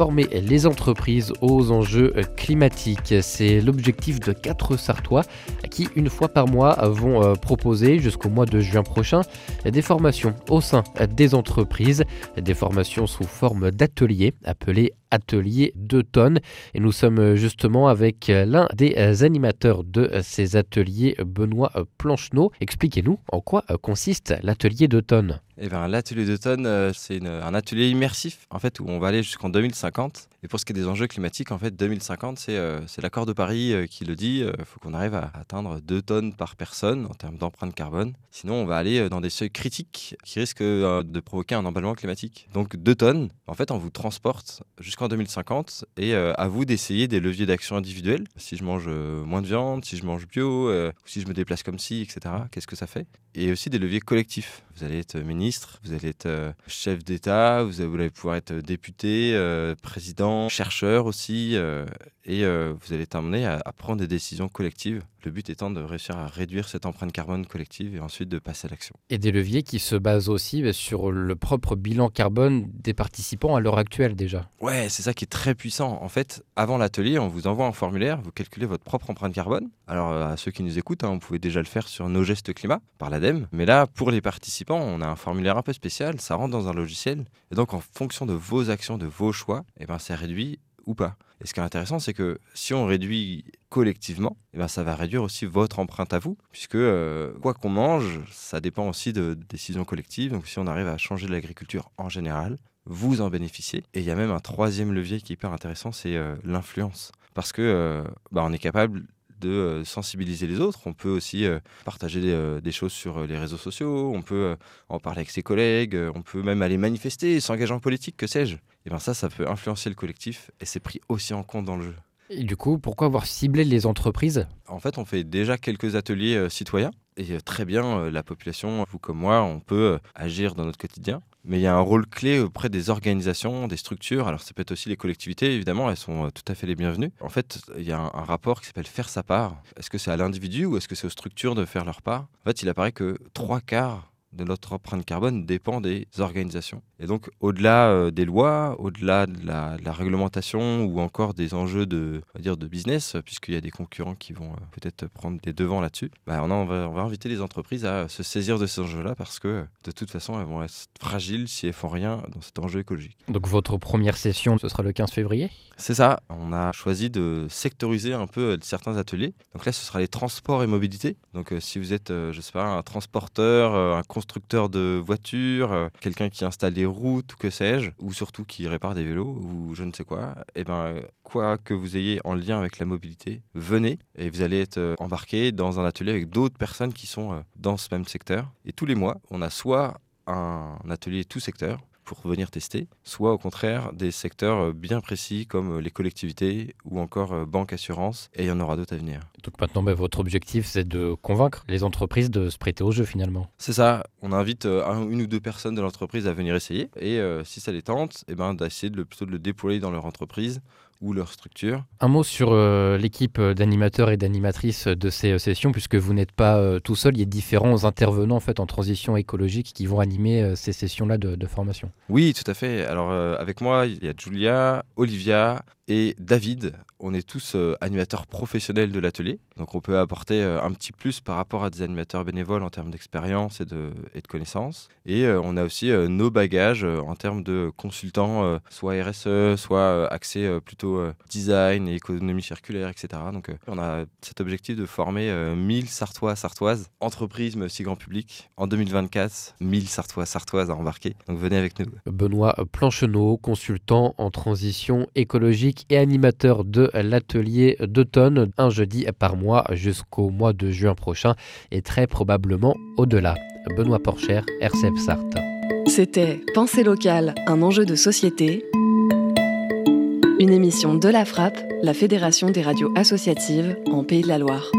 Former les entreprises aux enjeux climatiques. C'est l'objectif de quatre Sartois qui, une fois par mois, vont euh, proposer jusqu'au mois de juin prochain des formations au sein des entreprises, des formations sous forme d'ateliers appelés ateliers 2 tonnes. Et nous sommes justement avec l'un des animateurs de ces ateliers, Benoît Plancheneau. Expliquez-nous en quoi consiste l'atelier 2 tonnes. Eh ben, l'atelier d'automne, euh, c'est un atelier immersif en fait où on va aller jusqu'en 2050. Et pour ce qui est des enjeux climatiques, en fait, 2050, euh, c'est l'accord de Paris euh, qui le dit. Il faut qu'on arrive à atteindre 2 tonnes par personne en termes d'empreinte carbone. Sinon, on va aller dans des seuils critiques qui risquent de provoquer un emballement climatique. Donc 2 tonnes, en fait, on vous transporte jusqu'en 2050 et à vous d'essayer des leviers d'action individuels. Si je mange moins de viande, si je mange bio, si je me déplace comme ci, etc. Qu'est-ce que ça fait? Et aussi des leviers collectifs. Vous allez être ministre, vous allez être euh, chef d'État, vous allez pouvoir être député, euh, président, chercheur aussi, euh, et vous allez être amené à, prendre des décisions collectives. Le but étant de réussir à réduire cette empreinte carbone collective et ensuite de passer à l'action. Et des leviers qui se basent aussi bah, sur le propre bilan carbone des participants à l'heure actuelle déjà. Ouais, c'est ça qui est très puissant. En fait, avant l'atelier, on vous envoie un formulaire, vous calculez votre propre empreinte carbone. Alors à ceux qui nous écoutent, hein, on pouvait déjà le faire sur nos gestes climat par l'ADEME, mais là, pour les participants, on a un formulaire un peu spécial, ça rentre dans un logiciel, et donc en fonction de vos actions, de vos choix, eh ben, c'est réduit ou pas. Et ce qui est intéressant, c'est que si on réduit collectivement, eh ben, ça va réduire aussi votre empreinte à vous, puisque euh, quoi qu'on mange, ça dépend aussi de, décisions collectives. Donc si on arrive à changer l'agriculture en général, vous en bénéficiez. Et il y a même un troisième levier qui est hyper intéressant, c'est euh, l'influence. Parce que euh, bah, on est capable de euh, sensibiliser les autres. On peut aussi euh, partager euh, des, choses sur les réseaux sociaux, on peut en parler avec ses collègues, on peut même aller manifester, s'engager en politique, que sais-je. Et bien ça, ça peut influencer le collectif et c'est pris aussi en compte dans le jeu. Et du coup, pourquoi avoir ciblé les entreprises? En fait, on fait déjà quelques ateliers citoyens et très bien, la population, vous comme moi, on peut agir dans notre quotidien mais il y a un rôle clé auprès des organisations, des structures. Alors, ça peut être aussi les collectivités, évidemment, elles sont euh, tout à fait les bienvenues. En fait, il y a un, rapport qui s'appelle faire sa part. Est-ce que c'est à l'individu ou est-ce que c'est aux structures de faire leur part? En fait, il apparaît que trois quarts de notre empreinte carbone dépend des organisations. Et donc, au-delà euh, des lois, au-delà de la, réglementation ou encore des enjeux de, dire, de business, puisqu'il y a des concurrents qui vont euh, peut-être prendre des devants là-dessus, bah, on, on, va, on, va, inviter les entreprises à se saisir de ces enjeux-là parce que de toute façon, elles vont être fragiles si elles font rien dans cet enjeu écologique. Donc, votre première session, ce sera le 15 février? C'est ça. On a choisi de sectoriser un peu euh, certains ateliers. Donc là, ce sera les transports et mobilité. Donc, si vous êtes, je sais pas, un transporteur, un constructeur de voitures, quelqu'un qui installe des routes ou que sais-je, ou surtout qui répare des vélos ou je ne sais quoi, et eh ben quoi que vous ayez en lien avec la mobilité, venez et vous allez être euh, embarqué dans un atelier avec d'autres personnes qui sont euh, dans ce même secteur. Et tous les mois, on a soit un atelier tout secteur, pour venir tester, soit au contraire des secteurs euh, bien précis comme euh, les collectivités ou encore euh, banque assurance, et il y en aura d'autres à venir. Donc maintenant, bah, votre objectif, c'est de convaincre les entreprises de se prêter au jeu finalement. C'est ça, on invite une ou deux personnes de l'entreprise à venir essayer, et si ça les tente, et eh ben, d'essayer de le, plutôt de le déployer dans leur entreprise ou leur structure. Un mot sur l'équipe d'animateurs et d'animatrices de ces sessions, puisque vous n'êtes pas tout seul, il y a différents intervenants en fait en transition écologique qui vont animer ces sessions-là de, de formation. Oui, tout à fait. Alors, euh, avec moi, il y a Julia, Olivia, et David, on est tous euh, animateurs professionnels de l'atelier, donc on peut apporter euh, un petit plus par rapport à des animateurs bénévoles en termes d'expérience et de, connaissances. Et euh, on a aussi nos bagages en termes de consultants, soit RSE, soit accès plutôt design et économie circulaire, etc. Donc on a cet objectif de former 1000 Sartois, Sartoises, entreprises mais aussi grand public. En 2024, 1000 Sartois, Sartoises à embarquer. Donc venez avec nous. Benoît Plancheneau, consultant en transition écologique et animateur de l'atelier d'automne, un jeudi par mois jusqu'au mois de juin prochain et très probablement au-delà. Benoît Porcher, RCF Sarthe. C'était Pensée locale, un enjeu de société. Une émission de la Frappe, la Fédération des radios associatives en Pays de la Loire.